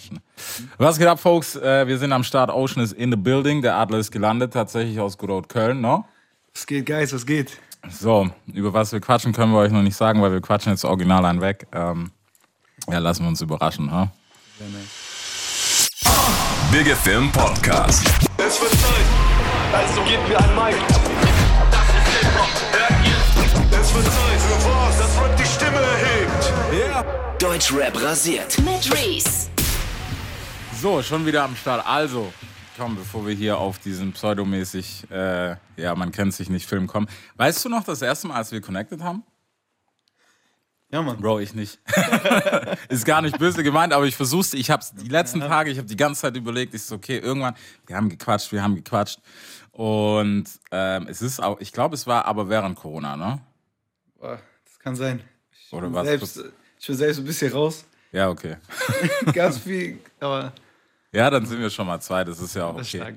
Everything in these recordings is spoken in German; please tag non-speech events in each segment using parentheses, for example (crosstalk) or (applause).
quatschen. Was geht ab, Folks? Äh, wir sind am Start. Ocean is in the building. Der Adler ist gelandet, tatsächlich aus Good Old Köln, no? Was geht, Guys? Was geht? So, über was wir quatschen, können wir euch noch nicht sagen, weil wir quatschen jetzt original einen weg. Ähm, ja, lassen wir uns überraschen, ha? Big FM Podcast. Es wird Zeit, also gebt mir ein Mic. Das ist Hip-Hop, hört ihr? Es wird Zeit für was, das Rap die Stimme erhebt. Yeah. Deutschrap rasiert. mit Reese. So, schon wieder am Start. Also, komm, bevor wir hier auf diesen pseudomäßig, äh, ja, man kennt sich nicht Film kommen. Weißt du noch das erste Mal, als wir connected haben? Ja, Mann. Bro, ich nicht. (laughs) ist gar nicht böse gemeint, aber ich versuch's. Ich hab's die letzten Tage, ich habe die ganze Zeit überlegt, ich so, okay, irgendwann, wir haben gequatscht, wir haben gequatscht. Und ähm, es ist auch, ich glaube, es war aber während Corona, ne? Boah, Das kann sein. Ich Oder was? Selbst, ich bin selbst ein bisschen raus. Ja, okay. (laughs) Ganz viel, aber Ja, dann sind wir schon mal zwei, das ist ja auch okay.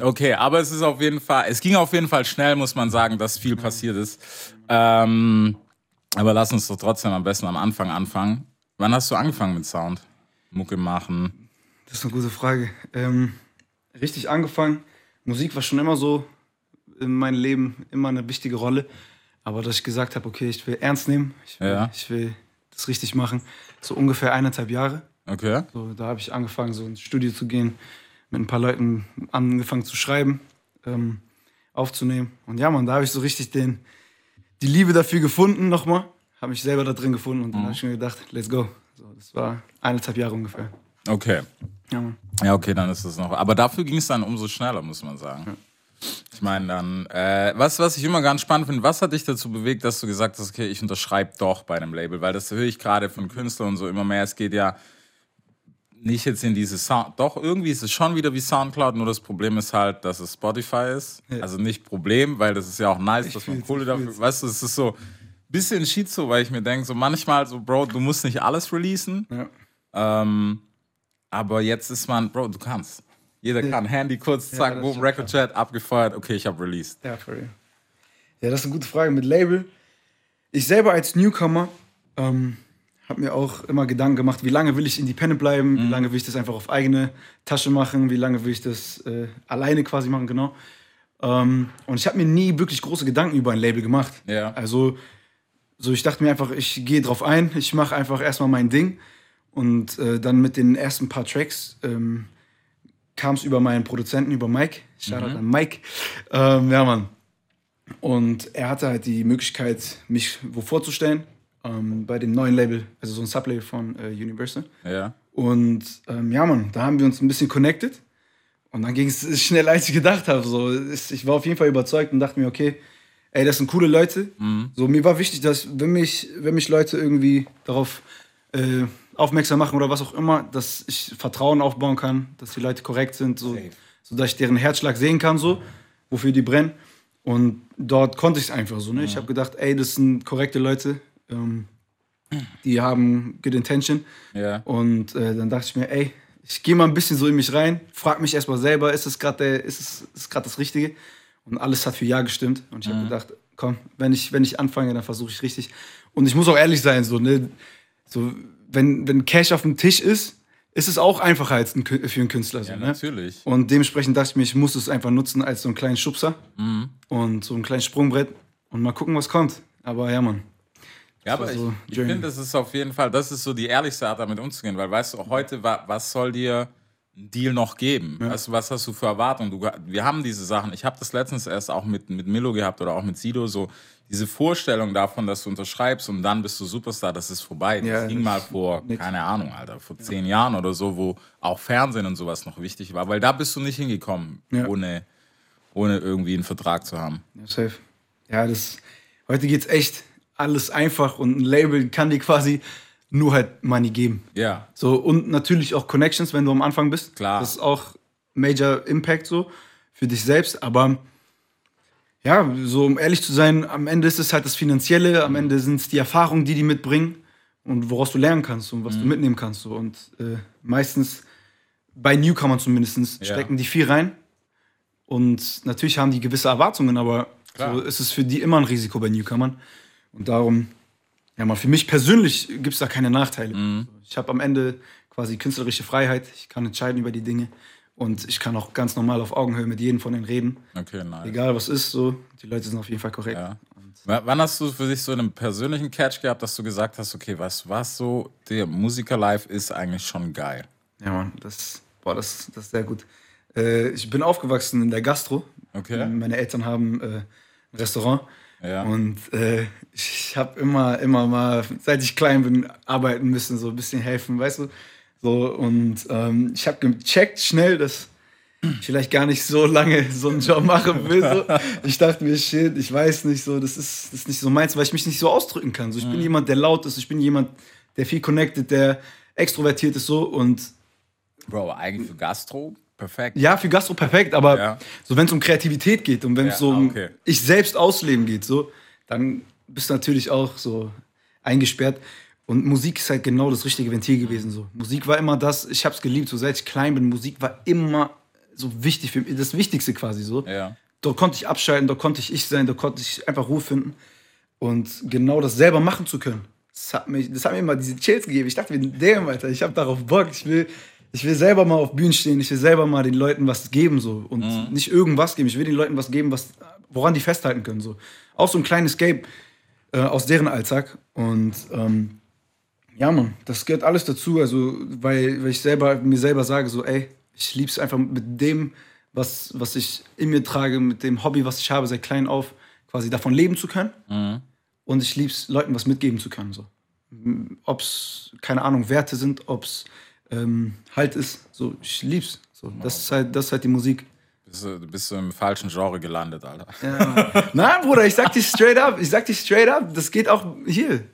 Okay, aber es ist auf jeden Fall, es ging auf jeden Fall schnell, muss man sagen, dass viel passiert ist. Ähm, aber lass uns doch trotzdem am besten am Anfang anfangen. Wann hast du angefangen mit Sound? Mucke machen? Das ist eine gute Frage. Ähm, richtig angefangen. Musik war schon immer so in meinem Leben immer eine wichtige Rolle. Aber dass ich gesagt habe, okay, ich will ernst nehmen, ich will, Ja. ich will das richtig machen. So ungefähr eineinhalb Jahre. Okay. So, da habe ich angefangen, so ins Studio zu gehen, mit ein paar Leuten angefangen zu schreiben, ähm, aufzunehmen. Und ja, man, da habe ich so richtig den, die Liebe dafür gefunden nochmal. Habe mich selber da drin gefunden und dann habe ich mir gedacht, let's go. So, das war eineinhalb Jahre ungefähr. Okay. Ja. Ja, okay, dann ist es noch. Aber dafür ging es dann umso schneller, muss man sagen. Ich meine dann, äh, was, was ich immer ganz spannend finde, was hat dich dazu bewegt, dass du gesagt hast, okay, ich unterschreibe doch bei einem Label? Weil das höre ich gerade von Künstlern und so immer mehr. Es geht ja nicht jetzt in diese Sound, doch irgendwie ist es schon wieder wie Soundcloud, nur das Problem ist halt, dass es Spotify ist. Also nicht Problem, weil das ist ja auch nice, dass man Kohle ich dafür, weißt du, es ist so ein bisschen Schizo, weil ich mir denke, so manchmal so, Bro, du musst nicht alles releasen. Ja. Ähm, aber jetzt ist man, Bro, du kannst. Jeder kann. Handy kurz, zack, boom, Record Chat, abgefeuert, okay, ich habe released. Ja, for real. Ja, das ist eine gute Frage mit Label. Ich selber als Newcomer ähm, habe mir auch immer Gedanken gemacht, wie lange will ich independent bleiben, wie lange will ich das einfach auf eigene Tasche machen, wie lange will ich das äh, alleine quasi machen, genau. Ähm, und ich habe mir nie wirklich große Gedanken über ein Label gemacht. Ja. Also, so ich dachte mir einfach, ich gehe drauf ein, ich mache einfach erstmal mein Ding. Und äh, dann mit den ersten paar Tracks ähm, kam es über meinen Produzenten, über Mike. Shoutout an Mike. Ähm, ja, Mann. Und er hatte halt die Möglichkeit, mich wo vorzustellen ähm, bei dem neuen Label, also so ein Sublabel von äh, Universal. Ja. Und ähm, ja, Mann, da haben wir uns ein bisschen connected. Und dann ging (laughs) es schnell, als ich gedacht habe. So, ich war auf jeden Fall überzeugt und dachte mir, okay, ey, das sind coole Leute. So, mir war wichtig, dass, wenn mich, wenn mich Leute irgendwie darauf äh, aufmerksam machen oder was auch immer, dass ich Vertrauen aufbauen kann, dass die Leute korrekt sind, so, Safe. so dass ich deren Herzschlag sehen kann, so, wofür die brennen. Und dort konnte ich es einfach so. Ne? Ich habe gedacht, ey, das sind korrekte Leute. Ähm, die haben good intention. Ja. Und äh, dann dachte ich mir, ey, ich gehe mal ein bisschen so in mich rein, frag mich erstmal selber, ist es gerade ist es, ist grad das Richtige? Und alles hat für Ja gestimmt. Und ich habe gedacht, komm, wenn ich, wenn ich anfange, dann versuche ich richtig. Und ich muss auch ehrlich sein, so, ne, so wenn, wenn Cash auf dem Tisch ist, ist es auch einfacher als ein, für einen Künstler. So, Ja, ne? natürlich. Und dementsprechend dachte ich mir, ich muss es einfach nutzen als so einen kleinen Schubser und so ein kleines Sprungbrett und mal gucken, was kommt. Aber ja, Mann. Ja, aber ich, so ich Journey. finde, das ist auf jeden Fall, das ist so die ehrlichste Art, damit umzugehen, weil weißt du, heute, wa- was soll dir ein Deal noch geben? Weißt du, was hast du für Erwartungen? Du, wir haben diese Sachen, ich habe das letztens erst auch mit, mit Milo gehabt oder auch mit Sido, so diese Vorstellung davon, dass du unterschreibst und dann bist du Superstar, das ist vorbei. Das Ja, ging das mal ist vor, nix. keine Ahnung, Alter, vor zehn Jahren oder so, wo auch Fernsehen und sowas noch wichtig war, weil da bist du nicht hingekommen, Ja. ohne, ohne irgendwie einen Vertrag zu haben. Ja, safe. Ja, das, heute geht's echt alles einfach und ein Label kann dir quasi nur halt Money geben. Ja, So, und natürlich auch Connections, wenn du am Anfang bist. Klar. Das ist auch Major Impact so für dich selbst. Aber ja, so um ehrlich zu sein, am Ende ist es halt das Finanzielle, am Ende sind es die Erfahrungen, die die mitbringen und woraus du lernen kannst und was du mitnehmen kannst. So. Und äh, meistens, bei Newcomern zumindest, stecken die viel rein. Und natürlich haben die gewisse Erwartungen, aber so ist es für die immer ein Risiko bei Newcomern. Und darum, ja, mal für mich persönlich gibt es da keine Nachteile. Ich habe am Ende quasi künstlerische Freiheit. Ich kann entscheiden über die Dinge. Und ich kann auch ganz normal auf Augenhöhe mit jedem von denen reden. Okay, nice. Egal was ist, so, die Leute sind auf jeden Fall korrekt. Ja. Wann hast du für dich so einen persönlichen Catch gehabt, dass du gesagt hast, okay, was was so der Musiker-Life ist eigentlich schon geil? Ja, Mann, das, boah, das, das ist sehr gut. Äh, ich bin aufgewachsen in der Gastro. Okay. Meine Eltern haben äh, ein Restaurant. Ja. Und äh, ich habe immer, immer mal, seit ich klein bin, arbeiten müssen, so ein bisschen helfen, weißt du? So, und ähm, ich habe gecheckt schnell, dass ich vielleicht gar nicht so lange so einen Job machen will. So. (laughs) Ich dachte mir, shit, ich weiß nicht, so, das ist, das ist nicht so meins, weil ich mich nicht so ausdrücken kann. So, ich bin jemand, der laut ist, ich bin jemand, der viel connected, der extrovertiert ist so und Bro, eigentlich für Gastro perfekt. ja, für Gastro perfekt, aber Ja. so wenn es um Kreativität geht und wenn es Ja, so um okay. ich selbst ausleben geht, so, dann bist du natürlich auch so eingesperrt. Und Musik ist halt genau das richtige Ventil gewesen. So. Musik war immer das, ich habe es geliebt, so seit ich klein bin. Musik war immer so wichtig für mich, das Wichtigste quasi so. Ja. Da konnte ich abschalten, da konnte ich ich sein, da konnte ich einfach Ruhe finden. Und genau das selber machen zu können, das hat, mich, das hat mir immer diese Chills gegeben. Ich dachte mir, damn, Alter, ich habe darauf Bock. Ich will, ich will selber mal auf Bühnen stehen, ich will selber mal den Leuten was geben so und nicht irgendwas geben. Ich will den Leuten was geben, was, woran die festhalten können. So. Auch so ein kleines Escape äh, aus deren Alltag. Und ähm, ja, Mann, das gehört alles dazu. Also, weil, weil ich selber mir selber sage, so, ey, ich lieb's einfach mit dem, was, was ich in mir trage, mit dem Hobby, was ich habe, seit klein auf, quasi davon leben zu können. Und ich lieb's, Leuten was mitgeben zu können. So. Ob's, keine Ahnung, Werte sind, ob's ähm, Halt ist. So, ich lieb's. So, das, ist halt, das ist halt die Musik. Bist du, bist du im falschen Genre gelandet, Alter. Nein, Bruder, ich sag dir straight up, ich sag dir straight up, das geht auch hier.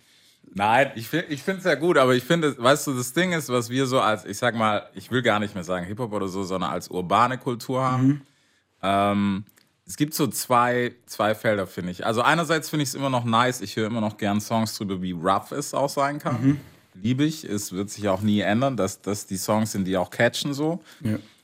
Nein, ich finde ich es ja gut, aber ich finde, weißt du, das Ding ist, was wir so als, ich sag mal, ich will gar nicht mehr sagen Hip-Hop oder so, sondern als urbane Kultur haben. Ähm, es gibt so zwei, zwei Felder, finde ich. Also einerseits finde ich es immer noch nice, ich höre immer noch gern Songs drüber, wie rough es auch sein kann. Liebe ich, es wird sich auch nie ändern, dass das die Songs sind, die auch catchen so.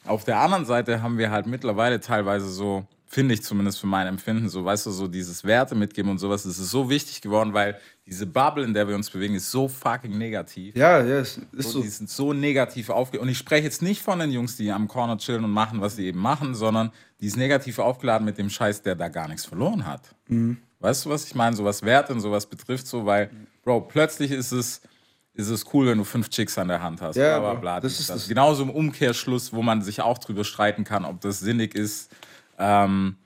Auf der anderen Seite haben wir halt mittlerweile teilweise so, finde ich zumindest für mein Empfinden, so, weißt du, so dieses Werte mitgeben und sowas, das ist so wichtig geworden, weil diese Bubble, in der wir uns bewegen, ist so fucking negativ. Ja, ja, es ist So, die sind so negativ aufgeladen. Und ich spreche jetzt nicht von den Jungs, die am Corner chillen und machen, was sie eben machen, sondern die ist negativ aufgeladen mit dem Scheiß, der da gar nichts verloren hat. Mhm. Weißt du, was ich meine? So was Wert und sowas betrifft, so, weil, Bro, plötzlich ist es, ist es cool, wenn du fünf Chicks an der Hand hast. Ja, bla, bla, bla, das ist das. das. Genauso im Umkehrschluss, wo man sich auch drüber streiten kann, ob das sinnig ist. Ähm,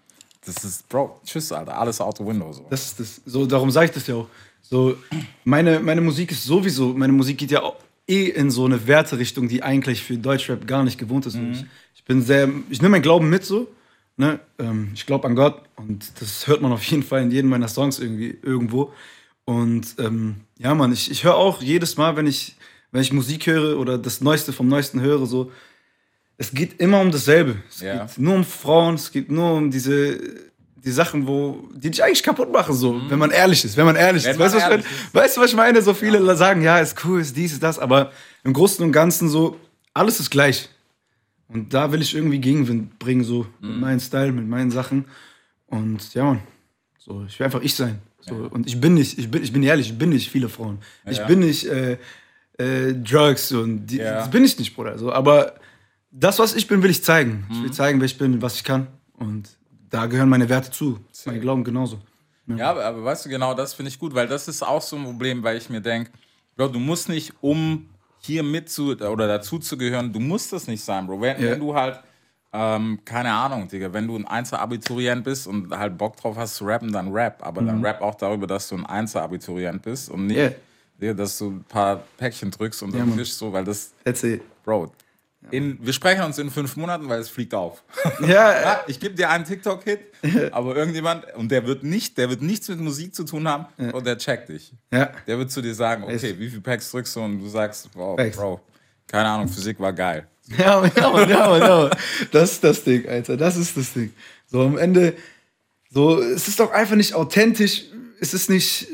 das ist, Bro, tschüss, Alter, alles out the window. So. Das ist das. So, darum sage ich das ja auch. So, meine, meine Musik ist sowieso, meine Musik geht ja eh in so eine Werterichtung, die eigentlich für Deutschrap gar nicht gewohnt ist. Und Ich, ich bin sehr, ich nehme meinen Glauben mit so. Ne? Ähm, ich glaube an Gott und das hört man auf jeden Fall in jedem meiner Songs irgendwie irgendwo. Und ähm, ja, Mann, ich, ich höre auch jedes Mal, wenn ich, wenn ich Musik höre oder das Neueste vom Neuesten höre, so, es geht immer um dasselbe. Es Ja. geht nur um Frauen, es geht nur um diese die Sachen, wo die dich eigentlich kaputt machen, so, wenn man ehrlich ist, wenn man ehrlich Wenn ist. man Weißt du, was ich ehrlich meine? ist. weißt du, was ich meine? So viele sagen, ja, ist cool, ist dies, ist das, aber im Großen und Ganzen so, alles ist gleich. Und da will ich irgendwie Gegenwind bringen, so mit Mhm. meinem Style, mit meinen Sachen. Und ja, Mann, so, ich will einfach ich sein. So, Und ich bin nicht, ich bin, ich bin ehrlich, ich bin nicht viele Frauen. Ich Ja. bin nicht äh, äh, Drugs und die, Ja. das bin ich nicht, Bruder. So, aber das, was ich bin, will ich zeigen. Ich Mhm. will zeigen, wer ich bin, was ich kann. Und da gehören meine Werte zu. Mein Glauben genauso. Ja, aber, aber weißt du, genau das finde ich gut, weil das ist auch so ein Problem, weil ich mir denke, Bro, du musst nicht, um hier mit zu oder dazu zu gehören, du musst das nicht sein, Bro. Wenn, Ja. wenn du halt, ähm, keine Ahnung, Digga, wenn du ein Einser-Abiturient bist und halt Bock drauf hast zu rappen, dann rap. Aber dann rap auch darüber, dass du ein Einser-Abiturient bist und nicht, Mhm. Ja. Digga, dass du ein paar Päckchen drückst und dann Mann. fischst so, weil das, Erzähl. Bro, in, wir sprechen uns in fünf Monaten, weil es fliegt auf. (laughs) Ja, äh, Ja, ich gebe dir einen TikTok-Hit, (laughs) aber irgendjemand, und der wird nicht, der wird nichts mit Musik zu tun haben, und der checkt dich. ja. Der wird zu dir sagen, okay, Echt? wie viel Packs drückst du? Und du sagst, wow. Bro, keine Ahnung, Physik war geil. Ja, Mann, ja, Mann, ja, Mann, ja, Mann. Das ist das Ding, Alter. Das ist das Ding. So am Ende, so, es ist doch einfach nicht authentisch. Es ist nicht.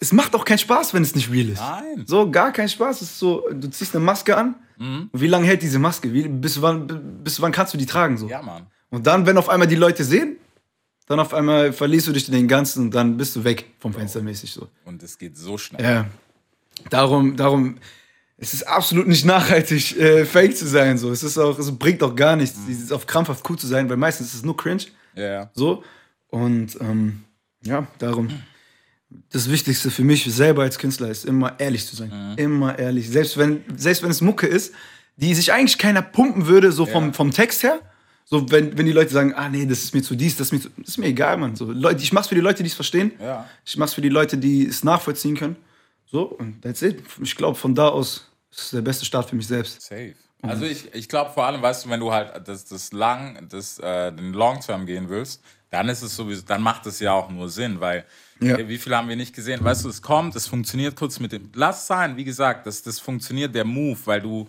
Es macht auch keinen Spaß, wenn es nicht real ist. Nein. So, gar keinen Spaß. Es ist so, du ziehst eine Maske an. Mhm. Und wie lange hält diese Maske? Wie, bis, wann, bis wann kannst du die tragen? So? Ja, Mann. Und dann, wenn auf einmal die Leute sehen, dann auf einmal verlierst du dich in den Ganzen und dann bist du weg vom Fenster mäßig so. Und es geht so schnell. Ja. Darum, darum, es ist absolut nicht nachhaltig, äh, fake zu sein. So. Es ist auch, es bringt auch gar nichts, dieses auf krampfhaft cool zu sein, weil meistens ist es nur cringe. Ja. So. Und ähm, ja, darum. Das Wichtigste für mich selber als Künstler ist immer ehrlich zu sein. Immer ehrlich. Selbst wenn, selbst wenn es Mucke ist, die sich eigentlich keiner pumpen würde, so vom, Ja. vom Text her. So, wenn, wenn die Leute sagen, ah nee, das ist mir zu dies, das ist mir zu. Das ist mir egal, Mann. So, Leute, ich mach's für die Leute, die es verstehen. Ja. Ich mach's für die Leute, die es nachvollziehen können. So, und that's it. Ich glaube, von da aus ist es der beste Start für mich selbst. Safe. Also ich, ich glaube vor allem, weißt du, wenn du halt das, das lang, das, äh, den Long-Term gehen willst, dann ist es sowieso, dann macht es ja auch nur Sinn, weil Ja. wie viel haben wir nicht gesehen? Weißt du, es kommt, es funktioniert kurz mit dem. Lass sein, wie gesagt, das, das funktioniert der Move, weil du,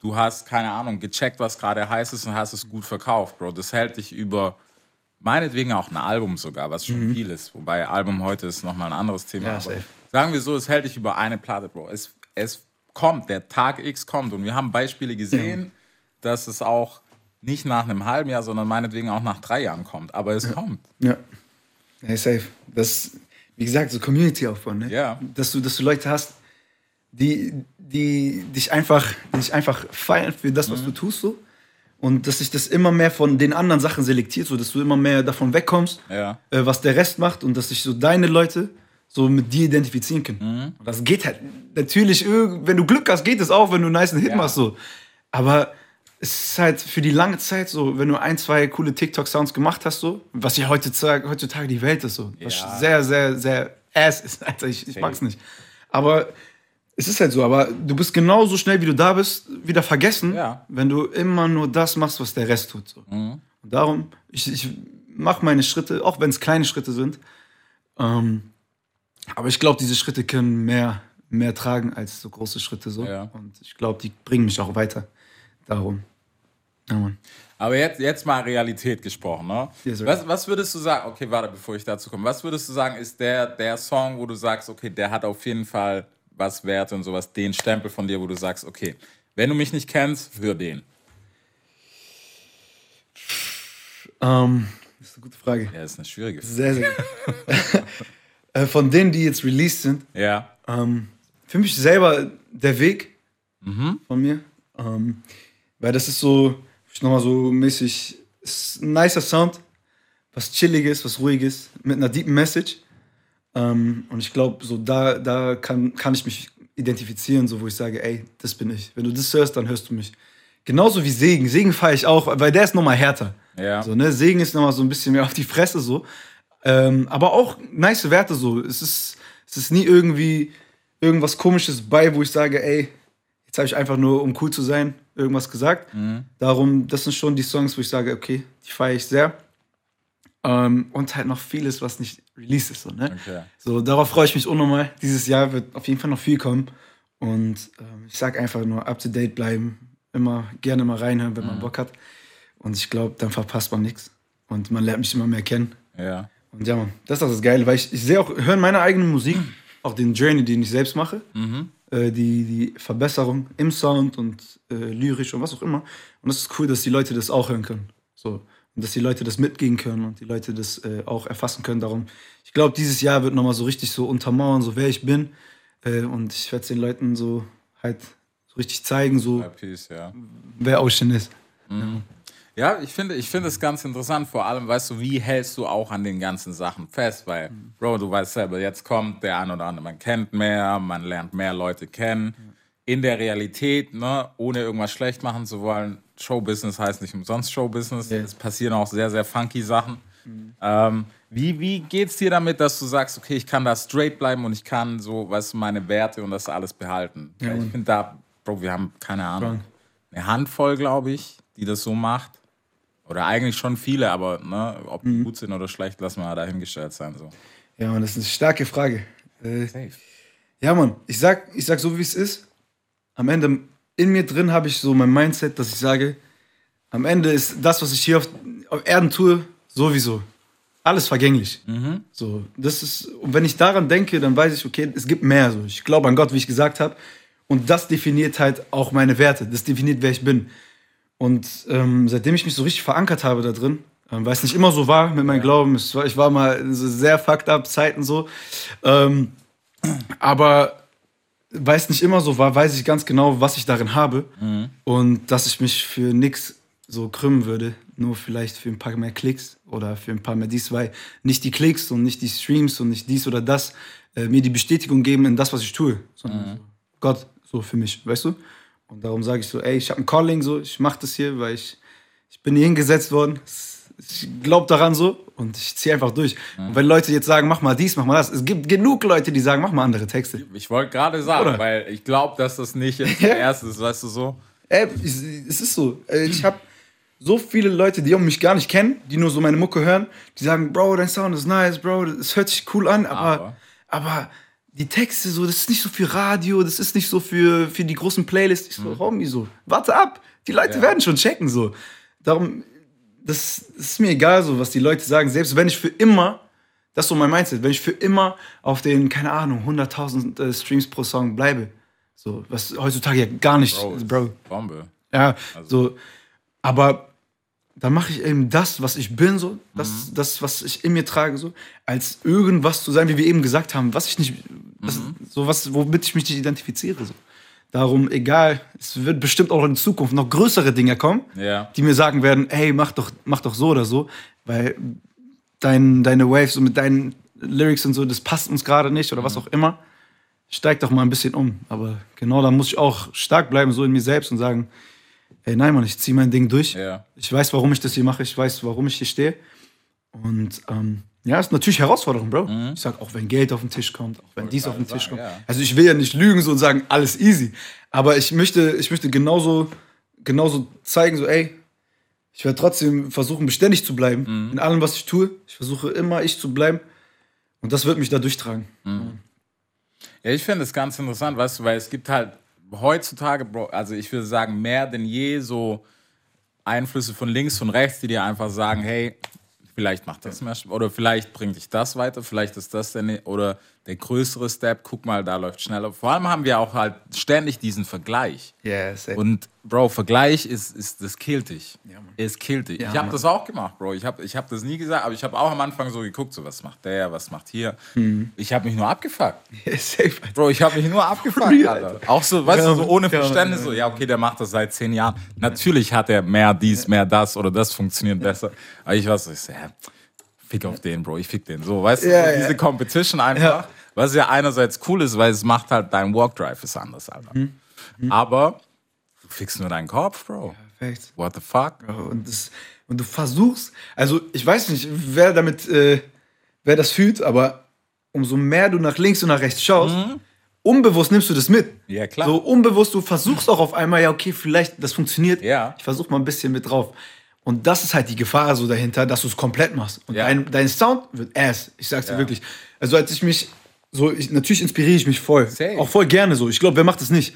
du hast, keine Ahnung, gecheckt, was gerade heiß ist und hast es gut verkauft, Bro. Das hält dich über meinetwegen auch ein Album sogar, was schon viel ist. Wobei Album heute ist nochmal ein anderes Thema. Ja, safe. Sagen wir so, es hält dich über eine Platte, Bro. Es, es kommt, der Tag X kommt. Und wir haben Beispiele gesehen, dass es auch nicht nach einem halben Jahr, sondern meinetwegen auch nach drei Jahren kommt. Aber es kommt. Ja. Hey, safe. Das, wie gesagt, so Community aufbauen, ne? Ja. Dass du, dass du Leute hast, die, die dich einfach, die dich einfach feiern für das, Mhm. was du tust, so. Und dass sich das immer mehr von den anderen Sachen selektiert, so dass du immer mehr davon wegkommst, Ja. äh, was der Rest macht und dass sich so deine Leute so mit dir identifizieren können. Mhm. Das geht halt natürlich, wenn du Glück hast, geht es auch, wenn du einen nice Hit Ja. machst, so. Aber es ist halt für die lange Zeit so, wenn du ein, zwei coole TikTok-Sounds gemacht hast, so, was ja heutzutage, heutzutage die Welt ist, so. Was Ja. sehr, sehr, sehr ass ist, (laughs) Alter. Ich, ich mag's nicht. Aber es ist halt so, aber du bist genauso schnell, wie du da bist, wieder vergessen, Ja. wenn du immer nur das machst, was der Rest tut. So. Und darum, ich, ich mache meine Schritte, auch wenn es kleine Schritte sind. Ähm, aber ich glaube, diese Schritte können mehr, mehr tragen als so große Schritte. So. Ja. Und ich glaube, die bringen mich auch weiter. Darum. Ja, Mann. Aber jetzt, jetzt mal Realität gesprochen, ne? Yes, was, was würdest du sagen, okay, warte, bevor ich dazu komme, was würdest du sagen, ist der, der Song, wo du sagst, okay, der hat auf jeden Fall was Wert und sowas, den Stempel von dir, wo du sagst, okay, wenn du mich nicht kennst, für den. Ähm, das ist eine gute Frage. Ja, ist eine schwierige Frage. Sehr, sehr gut. (laughs) Äh, Von denen, die jetzt released sind, Ja. ähm, für mich selber der Weg von mir. Ähm, weil das ist so, ich nochmal so mäßig, ist ein nicer Sound, was chilliges, was ruhiges, mit einer deepen Message. Ähm, und ich glaube, so da, da kann, kann ich mich identifizieren, so wo ich sage, ey, das bin ich. Wenn du das hörst, dann hörst du mich. Genauso wie Segen. Segen feiere ich auch, weil der ist nochmal härter. Ja. So, ne? Segen ist nochmal so ein bisschen mehr auf die Fresse so. Ähm, aber auch nice Werte so. Es ist, es ist nie irgendwie irgendwas komisches bei, wo ich sage, ey, jetzt habe ich einfach nur, um cool zu sein, irgendwas gesagt. Darum, das sind schon die Songs, wo ich sage, okay, die feiere ich sehr. Ähm, und halt noch vieles, was nicht released ist. So, ne? Okay. so darauf freue ich mich unnormal. Dieses Jahr wird auf jeden Fall noch viel kommen. Und ähm, ich sag einfach nur up to date bleiben. Immer gerne mal reinhören, wenn man Bock hat. Und ich glaube, dann verpasst man nichts. Und man lernt mich immer mehr kennen. Ja. Und ja, Mann, das ist das Geile, weil ich, ich sehe auch, höre meine eigene Musik, auch den Journey, den ich selbst mache, äh, die, die Verbesserung im Sound und äh, lyrisch und was auch immer. Und das ist cool, dass die Leute das auch hören können. So. Und dass die Leute das mitgehen können und die Leute das äh, auch erfassen können. Darum, ich glaube, dieses Jahr wird nochmal so richtig so untermauern, so wer ich bin. Äh, und ich werde es den Leuten so halt so richtig zeigen, so Peace, ja. wer Ocean ist. Ja, ich finde, ich finde es ganz interessant, vor allem, weißt du, wie hältst du auch an den ganzen Sachen fest? Weil, Bro, du weißt selber, jetzt kommt der ein oder andere, man kennt mehr, man lernt mehr Leute kennen. In der Realität, ne, ohne irgendwas schlecht machen zu wollen, Showbusiness heißt nicht umsonst Showbusiness. Ja. Es passieren auch sehr, sehr funky Sachen. Ähm, wie, wie geht's dir damit, dass du sagst, okay, ich kann da straight bleiben und ich kann so, weißt du, meine Werte und das alles behalten? Ja, ich finde da, Bro, wir haben keine Ahnung, Strong. eine Handvoll, glaube ich, die das so macht. Oder eigentlich schon viele, aber ne, ob Mhm. die gut sind oder schlecht, lassen wir mal dahingestellt sein. So. Ja, Mann, das ist eine starke Frage. Äh, Ja, Mann, ich sag, ich sag so, wie es ist. Am Ende, in mir drin habe ich so mein Mindset, dass ich sage, am Ende ist das, was ich hier auf, auf Erden tue, sowieso. Alles vergänglich. So, das ist, und wenn ich daran denke, dann weiß ich, okay, es gibt mehr. So. Ich glaube an Gott, wie ich gesagt habe. Und das definiert halt auch meine Werte. Das definiert, wer ich bin. Und ähm, seitdem ich mich so richtig verankert habe da drin, ähm, weil es nicht immer so war mit meinem Glauben, es war, ich war mal in so sehr fucked up Zeiten so, ähm, aber weil es nicht immer so war, weiß ich ganz genau, was ich darin habe. Und dass ich mich für nichts so krümmen würde. Nur vielleicht für ein paar mehr Klicks oder für ein paar mehr dies, weil nicht die Klicks und nicht die Streams und nicht dies oder das äh, mir die Bestätigung geben in das, was ich tue. Sondern so, Gott, so für mich, weißt du? Und darum sage ich so, ey, ich habe ein Calling, so, ich mache das hier, weil ich, ich bin hier hingesetzt worden. Ich glaube daran so und ich ziehe einfach durch. Und wenn Leute jetzt sagen, mach mal dies, mach mal das, es gibt genug Leute, die sagen, mach mal andere Texte. Ich wollte gerade sagen, Oder? weil ich glaube, dass das nicht (laughs) jetzt der erste ist, weißt du so. Ey, es ist so. Äh, Ich habe so viele Leute, die mich gar nicht kennen, die nur so meine Mucke hören, die sagen, Bro, dein Sound ist nice, Bro, das hört sich cool an, aber, aber, die Texte so, das ist nicht so für Radio, das ist nicht so für, für die großen Playlists. Ich so, Homie, so, warte ab, die Leute Ja. werden schon checken, so. Darum, das, das ist mir egal, so, was die Leute sagen, selbst wenn ich für immer, das ist so mein Mindset, wenn ich für immer auf den, keine Ahnung, 100.000 äh, Streams pro Song bleibe, so, was heutzutage ja gar nicht, Bro, Bro Bombe. ja, so. Aber dann mache ich eben das, was ich bin, so, das, das, was ich in mir trage, so, als irgendwas zu sein, wie wir eben gesagt haben, was ich nicht, was, so was, womit ich mich nicht identifiziere. So. Darum, egal, es wird bestimmt auch in Zukunft noch größere Dinge kommen, Ja. die mir sagen werden, hey, mach doch, mach doch so oder so, weil dein, deine Waves so mit deinen Lyrics und so, das passt uns gerade nicht oder was auch immer. Steig doch mal ein bisschen um. Aber genau da muss ich auch stark bleiben, so in mir selbst und sagen, ey, nein, Mann, ich ziehe mein Ding durch. Ja. Ich weiß, warum ich das hier mache, ich weiß, warum ich hier stehe. Und ähm, ja, ist natürlich Herausforderung, Bro. Ich sag, auch wenn Geld auf den Tisch kommt, auch wenn dies auf den Tisch sagen, kommt. ja. Also ich will ja nicht lügen so und sagen, alles easy. Aber ich möchte, ich möchte genauso, genauso zeigen, so, ey, ich werde trotzdem versuchen, beständig zu bleiben in allem, was ich tue. Ich versuche immer ich zu bleiben. Und das wird mich da durchtragen. Ja, ich finde es ganz interessant, weißt du, weil es gibt halt heutzutage, Bro, also ich würde sagen, mehr denn je so Einflüsse von links und rechts, die dir einfach sagen, hey, vielleicht macht das mehr Spaß, oder vielleicht bringt dich das weiter, vielleicht ist das der, ne- oder der größere Step, guck mal, da läuft schneller. Vor allem haben wir auch halt ständig diesen Vergleich. Yes, ey. Und Bro, Vergleich ist, ist das killt dich. Ja, es killt dich. Ja, ich habe das auch gemacht, Bro. Ich habe ich hab das nie gesagt, aber ich habe auch am Anfang so geguckt, so was macht der, was macht hier. Mhm. Ich habe mich nur abgefuckt. (laughs) Safe. Alter. Bro, ich habe mich nur abgefuckt, Real, Alter. Auch so, weißt Ja, du, so ohne ja, Verständnis, ja, so, ja, okay, der macht das seit zehn Jahren. Natürlich hat er mehr dies, mehr das oder das funktioniert besser. Aber ich war so, ich so, ja, fick auf den, Bro, ich fick den. So, weißt Ja, du, ja. diese Competition einfach, was ja einerseits cool ist, weil es macht halt, dein Walk Drive ist anders, Alter. Mhm. Aber du fickst nur deinen Kopf, Bro. Perfekt. What the fuck? Und, das, und du versuchst, also ich weiß nicht, wer damit, äh, wer das fühlt, aber umso mehr du nach links und nach rechts schaust, unbewusst nimmst du das mit. Mhm. Ja, klar. So unbewusst, du versuchst auch auf einmal, ja, okay, vielleicht das funktioniert. Ja. Ich versuche mal ein bisschen mit drauf. Und das ist halt die Gefahr so dahinter, dass du es komplett machst. Und Ja. dein, dein Sound wird ass. Ich sag's dir Ja. wirklich. Also als ich mich, so, ich, natürlich inspiriere ich mich voll. Safe. Auch voll gerne so. Ich glaube, wer macht das nicht?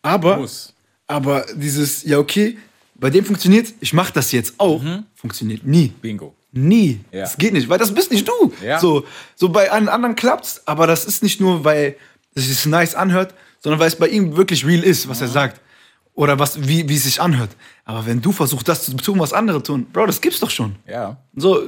Aber, Muss. aber dieses, ja, okay, bei dem funktioniert, ich mach das jetzt auch, funktioniert nie. Bingo. Nie. Ja. Das geht nicht, weil das bist nicht du. Ja. So, so bei allen anderen klappt's, aber das ist nicht nur, weil es sich nice anhört, sondern weil es bei ihm wirklich real ist, was er sagt. Oder was, wie, wie es sich anhört. Aber wenn du versuchst, das zu tun, was andere tun, Bro, das gibt's doch schon. Ja. So,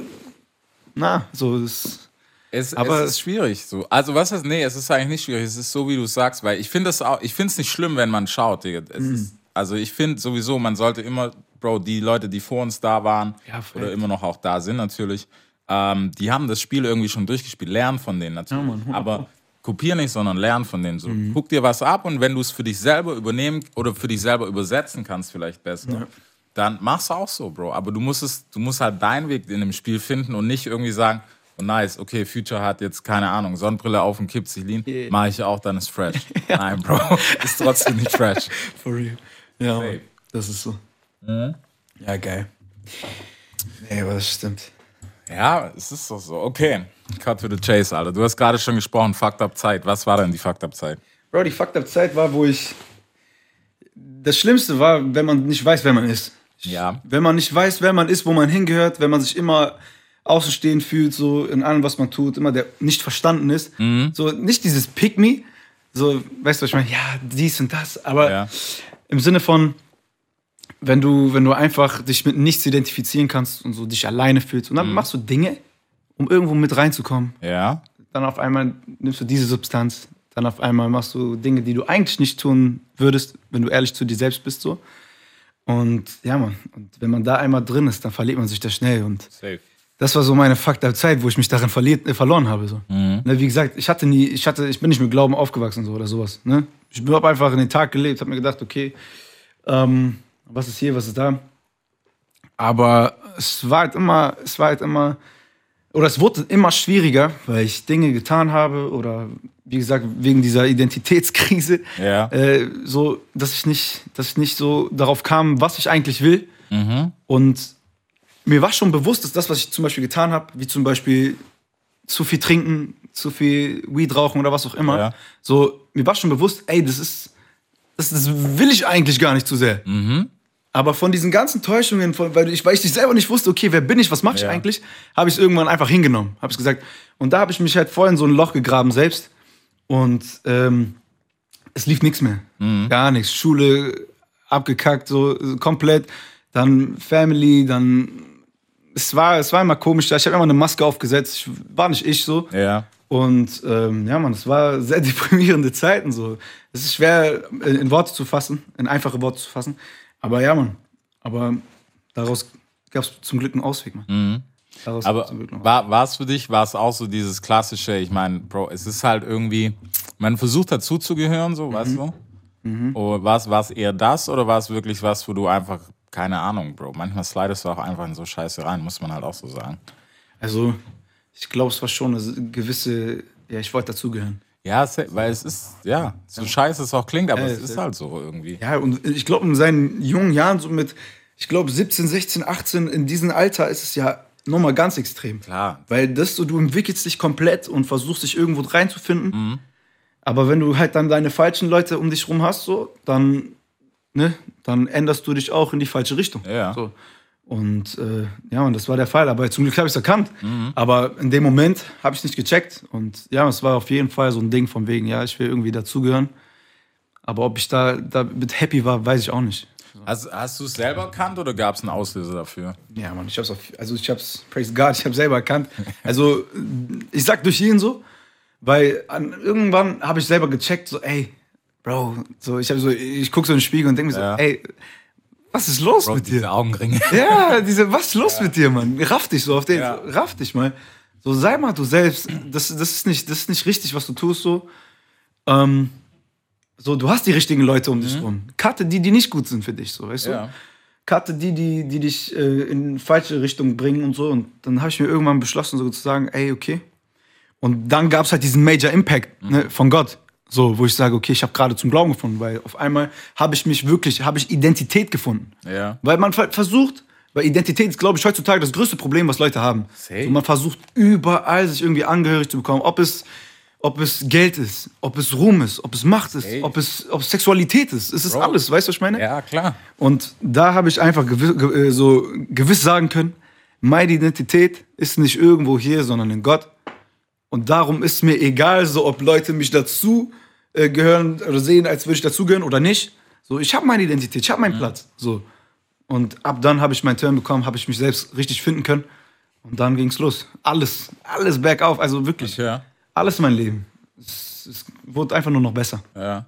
na, so ist. Es, Aber- es ist schwierig so. Also was ist, nee, es ist eigentlich nicht schwierig. Es ist so, wie du sagst, weil ich finde es auch, ich finde es nicht schlimm, wenn man schaut, Digga. Mhm. ist, also ich finde sowieso, man sollte immer, Bro, die Leute, die vor uns da waren Ja, oder immer noch auch da sind natürlich, ähm, die haben das Spiel irgendwie schon durchgespielt. Lern von denen natürlich. Ja, Mann, 100 Aber kopier nicht, sondern lern von denen. So, Mhm. guck dir was ab und wenn du es für dich selber übernehmen oder für dich selber übersetzen kannst, vielleicht besser. Dann mach's auch so, Bro. Aber du musst es, du musst halt deinen Weg in dem Spiel finden und nicht irgendwie sagen, oh nice, okay, Future hat jetzt keine Ahnung, Sonnenbrille auf und kippt sich lean, Yeah. mach ich auch, dann ist fresh. (laughs) Nein, Bro, ist trotzdem nicht fresh. (laughs) For real. Ja. Mann, das ist so. Ja, geil. Nee, aber das stimmt. Ja, es ist doch so. Okay, cut to the chase, Alter. Du hast gerade schon gesprochen, fucked up Zeit. Was war denn die fucked up Zeit? Bro, die fucked up Zeit war, wo ich. Das Schlimmste war, wenn man nicht weiß, wer man ist. Ja. Wenn man nicht weiß, wer man ist, wo man hingehört, wenn man sich immer außenstehend fühlt, so in allem, was man tut, immer der nicht verstanden ist. So nicht dieses Pick me, so, weißt du, was ich meine, ja, dies und das, aber Ja. im Sinne von, wenn du, wenn du einfach dich mit nichts identifizieren kannst und so dich alleine fühlst und dann machst du Dinge, um irgendwo mit reinzukommen Ja. dann auf einmal nimmst du diese Substanz, Dann auf einmal machst du Dinge, die du eigentlich nicht tun würdest, wenn du ehrlich zu dir selbst bist so. Und ja, man, und wenn man da einmal drin ist, dann verliert man sich da schnell. Und Safe. das war so meine der Zeit, wo ich mich darin verliert, äh, verloren habe. So. Mhm. Ne, wie gesagt, ich hatte nie, ich hatte, ich bin nicht mit Glauben aufgewachsen so oder sowas. Ne? Ich habe einfach in den Tag gelebt, habe mir gedacht, okay, ähm, was ist hier, was ist da? Aber es war halt immer, es war halt immer, oder es wurde immer schwieriger, weil ich Dinge getan habe oder wie gesagt wegen dieser Identitätskrise, Ja. äh, so, dass ich nicht, dass ich nicht so darauf kam, was ich eigentlich will. Mhm. Und mir war schon bewusst, dass das, was ich zum Beispiel getan habe, wie zum Beispiel zu viel trinken, zu viel Weed rauchen oder was auch immer, Ja. so, mir war schon bewusst, ey, das ist, das, das will ich eigentlich gar nicht zu sehr. Mhm. Aber von diesen ganzen Täuschungen, von, weil, ich, weil ich selber nicht wusste, okay, wer bin ich, was mache ich Ja. eigentlich, habe ich es irgendwann einfach hingenommen. Habe ich gesagt. Und da habe ich mich halt voll in so ein Loch gegraben selbst. Und ähm, es lief nichts mehr. Mhm. Gar nichts. Schule abgekackt, so so komplett. Dann Family, dann. Es war, es war immer komisch. da. Ich habe immer eine Maske aufgesetzt. Ich, war nicht ich so. Ja. Und ähm, ja, man, es war sehr (laughs) deprimierende Zeiten. So. Es ist schwer in, in Worte zu fassen, in einfache Worte zu fassen. Aber ja, man. Aber daraus gab es zum Glück einen Ausweg, man. Daraus Aber war es für dich, war es auch so dieses klassische, ich meine, Bro, es ist halt irgendwie, man versucht dazu zu gehören, so, weißt du? Oder war es, war es eher das oder war es wirklich was, wo du einfach, keine Ahnung, Bro, manchmal slidest du auch einfach in so Scheiße rein, muss man halt auch so sagen. Also, ich glaube, es war schon eine gewisse. Ja, ich wollte dazugehören. Ja, weil es ist, ja, so scheiße es auch klingt, aber es es- ist halt so irgendwie. Ja, und ich glaube, in seinen jungen Jahren, so mit, ich glaube, 17, 16, 18, in diesem Alter ist es ja nochmal ganz extrem. Klar. Weil das so, du entwickelst dich komplett und versuchst dich irgendwo reinzufinden. Mhm. Aber wenn du halt dann deine falschen Leute um dich rum hast, so, dann, ne, dann änderst du dich auch in die falsche Richtung. Ja. So. Und äh, ja, und das war der Fall. Aber zum Glück habe ich es erkannt. Mhm. Aber in dem Moment habe ich es nicht gecheckt. Und ja, es war auf jeden Fall so ein Ding von wegen, ja, ich will irgendwie dazugehören. Aber ob ich da damit happy war, weiß ich auch nicht. Hast, hast du es selber erkannt oder gab es einen Auslöser dafür? Ja, Mann, ich hab's auf, also ich hab's, praise God, ich hab's selber erkannt. (laughs) Also, ich sag durch jeden so, weil an, irgendwann habe ich selber gecheckt, so, ey, Bro, so, ich hab so, ich guck so in den Spiegel und denke mir Ja. so, ey, was ist los Bro, mit diese dir? Augenringe. (laughs) Ja, diese, was ist los mit dir, Mann? Raff dich so auf den, Ja. raff dich mal. So, sei mal du selbst. Das, das, ist nicht, das ist nicht richtig, was du tust, so. Ähm, so, du hast die richtigen Leute um dich rum. Cutte die, die nicht gut sind für dich, so, weißt du? Ja. Cutte die, die, die dich äh, in falsche Richtung bringen und so. Und dann habe ich mir irgendwann beschlossen, so zu sagen, ey, okay. Und dann gab es halt diesen Major Impact ne, von Gott. So, wo ich sage, okay, ich habe gerade zum Glauben gefunden, weil auf einmal habe ich mich wirklich, habe ich Identität gefunden. Ja. Weil man ver- versucht, weil Identität ist, glaube ich, heutzutage das größte Problem, was Leute haben. So, man versucht überall, sich irgendwie angehörig zu bekommen. Ob es, ob es Geld ist, ob es Ruhm ist, ob es Macht ist, Safe. ob es, ob es Sexualität ist. Es ist Bro. alles, weißt du, was ich meine? Ja, klar. Und da habe ich einfach gewi ge äh, so gewiss sagen können, meine Identität ist nicht irgendwo hier, sondern in Gott. Und darum ist mir egal, so ob Leute mich dazu äh, gehören oder sehen, als würde ich dazugehören oder nicht. So, ich habe meine Identität, ich habe meinen Platz. So. Und ab dann habe ich meinen Turn bekommen, habe ich mich selbst richtig finden können. Und dann ging's los. Alles, alles bergauf, also wirklich. Ja. Alles mein Leben. Es, es wurde einfach nur noch besser. Ja.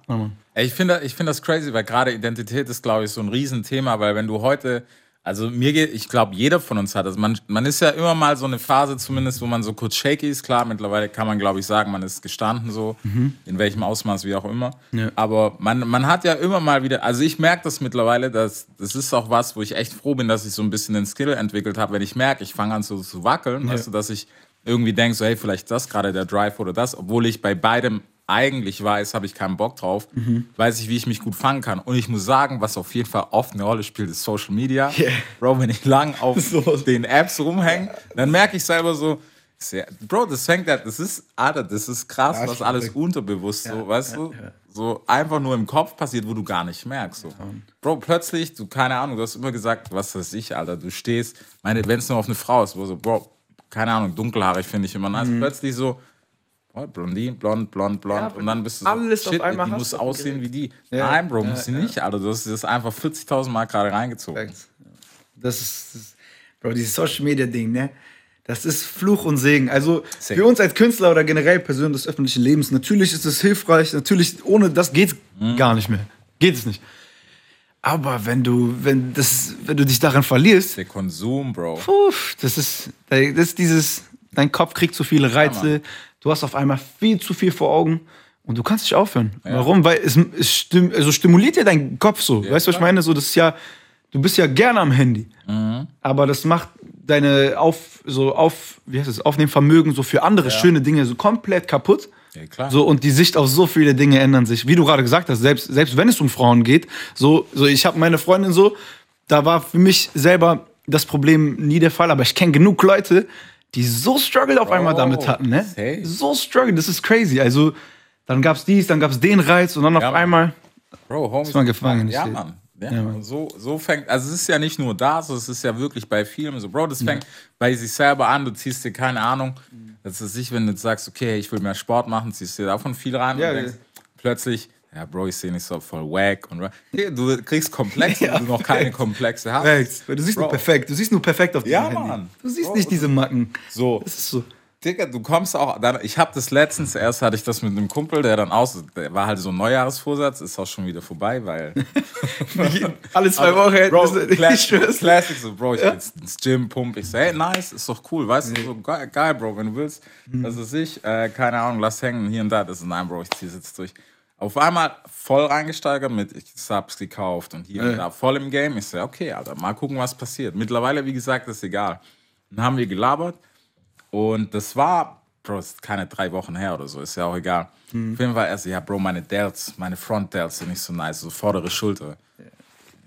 Ich finde ich find das crazy, weil gerade Identität ist, glaube ich, so ein Riesenthema, weil wenn du heute, also mir geht, ich glaube, jeder von uns hat das. Man, man ist ja immer mal so eine Phase zumindest, wo man so kurz shaky ist. Klar, mittlerweile kann man, glaube ich, sagen, man ist gestanden so, in welchem Ausmaß, wie auch immer. Ja. Aber man, man hat ja immer mal wieder, also ich merke das mittlerweile, dass, das ist auch was, wo ich echt froh bin, dass ich so ein bisschen den Skill entwickelt habe, wenn ich merke, ich fange an so zu wackeln, weißt du, dass ich irgendwie denke, so, hey, vielleicht ist das gerade der Drive oder das, obwohl ich bei beidem eigentlich weiß, habe ich keinen Bock drauf, weiß ich, wie ich mich gut fangen kann. Und ich muss sagen, was auf jeden Fall oft eine Rolle spielt, ist Social Media. Yeah. Bro, wenn ich lang auf (laughs) Sowas. den Apps rumhänge, dann merke ich selber so, Bro, das fängt halt, das ist, Alter, das ist krass, Ja, was alles unterbewusst so, weißt du, so einfach nur im Kopf passiert, wo du gar nicht merkst. So. Bro, plötzlich, du, keine Ahnung, du hast immer gesagt, was weiß ich, Alter, du stehst, meine, wenn es nur auf eine Frau ist, wo so, Bro, keine Ahnung, dunkelhaarig finde ich immer nice, plötzlich so, oh, Blondin, blond, blond, blond, Ja, und dann bist du so, alles auf shit, einmal die muss aussehen wie die. Ja, Nein, Bro, ja, muss sie ja. nicht, hast das einfach 40.000 Mal gerade reingezogen. Das ist, das, Bro, dieses Social Media Ding, ne? Das ist Fluch und Segen. Also Segen. für uns als Künstler oder generell Personen des öffentlichen Lebens, natürlich ist es hilfreich, natürlich ohne das geht's Mhm. gar nicht mehr. Geht es nicht. Aber wenn du, wenn das, wenn du dich daran verlierst, Der Konsum, Bro. Puh, das ist, das ist dieses, dein Kopf kriegt zu viele Reize, du hast auf einmal viel zu viel vor Augen und du kannst nicht aufhören. Warum? Weil es, es stim, also stimuliert ja deinen Kopf so. weißt du, was ich meine? So, das ist ja, du bist ja gerne am Handy, aber das macht deine auf, so auf, wie heißt es, Aufnehmvermögen so für andere schöne Dinge so komplett kaputt. Ja, klar. So, und die Sicht auf so viele Dinge ändern sich. Wie du gerade gesagt hast, selbst, selbst wenn es um Frauen geht, so, so ich habe meine Freundin so, da war für mich selber das Problem nie der Fall, aber ich kenne genug Leute, die so Struggle auf einmal damit hatten, ne? safe. So Struggle, das ist crazy. Also, dann gab's dies, dann gab's den Reiz und dann auf Ja, Mann. einmal. Bro, Homies. man gefangen, Ja. Mann. Ja, Ja, Mann. So, so fängt, also es ist ja nicht nur da, so, es ist ja wirklich bei Filmen so, Bro, das fängt bei sich selber an, du ziehst dir keine Ahnung, das ist sich, wenn du sagst, okay, ich will mehr Sport machen, ziehst dir davon viel rein Ja, und ja. denkst plötzlich, ja, Bro, ich sehe nicht so voll wack und ja, du kriegst Komplexe, Ja, wo du noch keine Komplexe hast. Perfekt. Du siehst nur Bro. perfekt. Du siehst nur perfekt auf Ja, Handy. Mann. Du siehst Bro, nicht diese Macken. So, Das ist so. Digga, du kommst auch, dann, ich habe das letztens, erst hatte ich das mit einem Kumpel, der dann aus, der war halt so ein Neujahresvorsatz, ist auch schon wieder vorbei, weil (laughs) Alle zwei Wochen. Bro, Classic. Classic, so, Bro, ich will jetzt ins Gym, pump. Ich so, hey, nice, ist doch cool, weißt du, so geil, geil, Bro, wenn du willst, Mhm. das ist ich, äh, keine Ahnung, lass hängen, hier und da, das ist, nein, Bro, ich zieh's jetzt durch. Auf einmal voll reingesteigert mit, ich Subs gekauft und hier und da, voll im Game. Ich so, okay, Alter, mal gucken, was passiert. Mittlerweile, wie gesagt, ist egal. Dann haben wir gelabert und das war, Bro, ist keine drei Wochen her oder so, ist ja auch egal. Auf jeden Fall erst, ja, Bro, meine Delts, meine Front Delts sind nicht so nice, so vordere Schulter.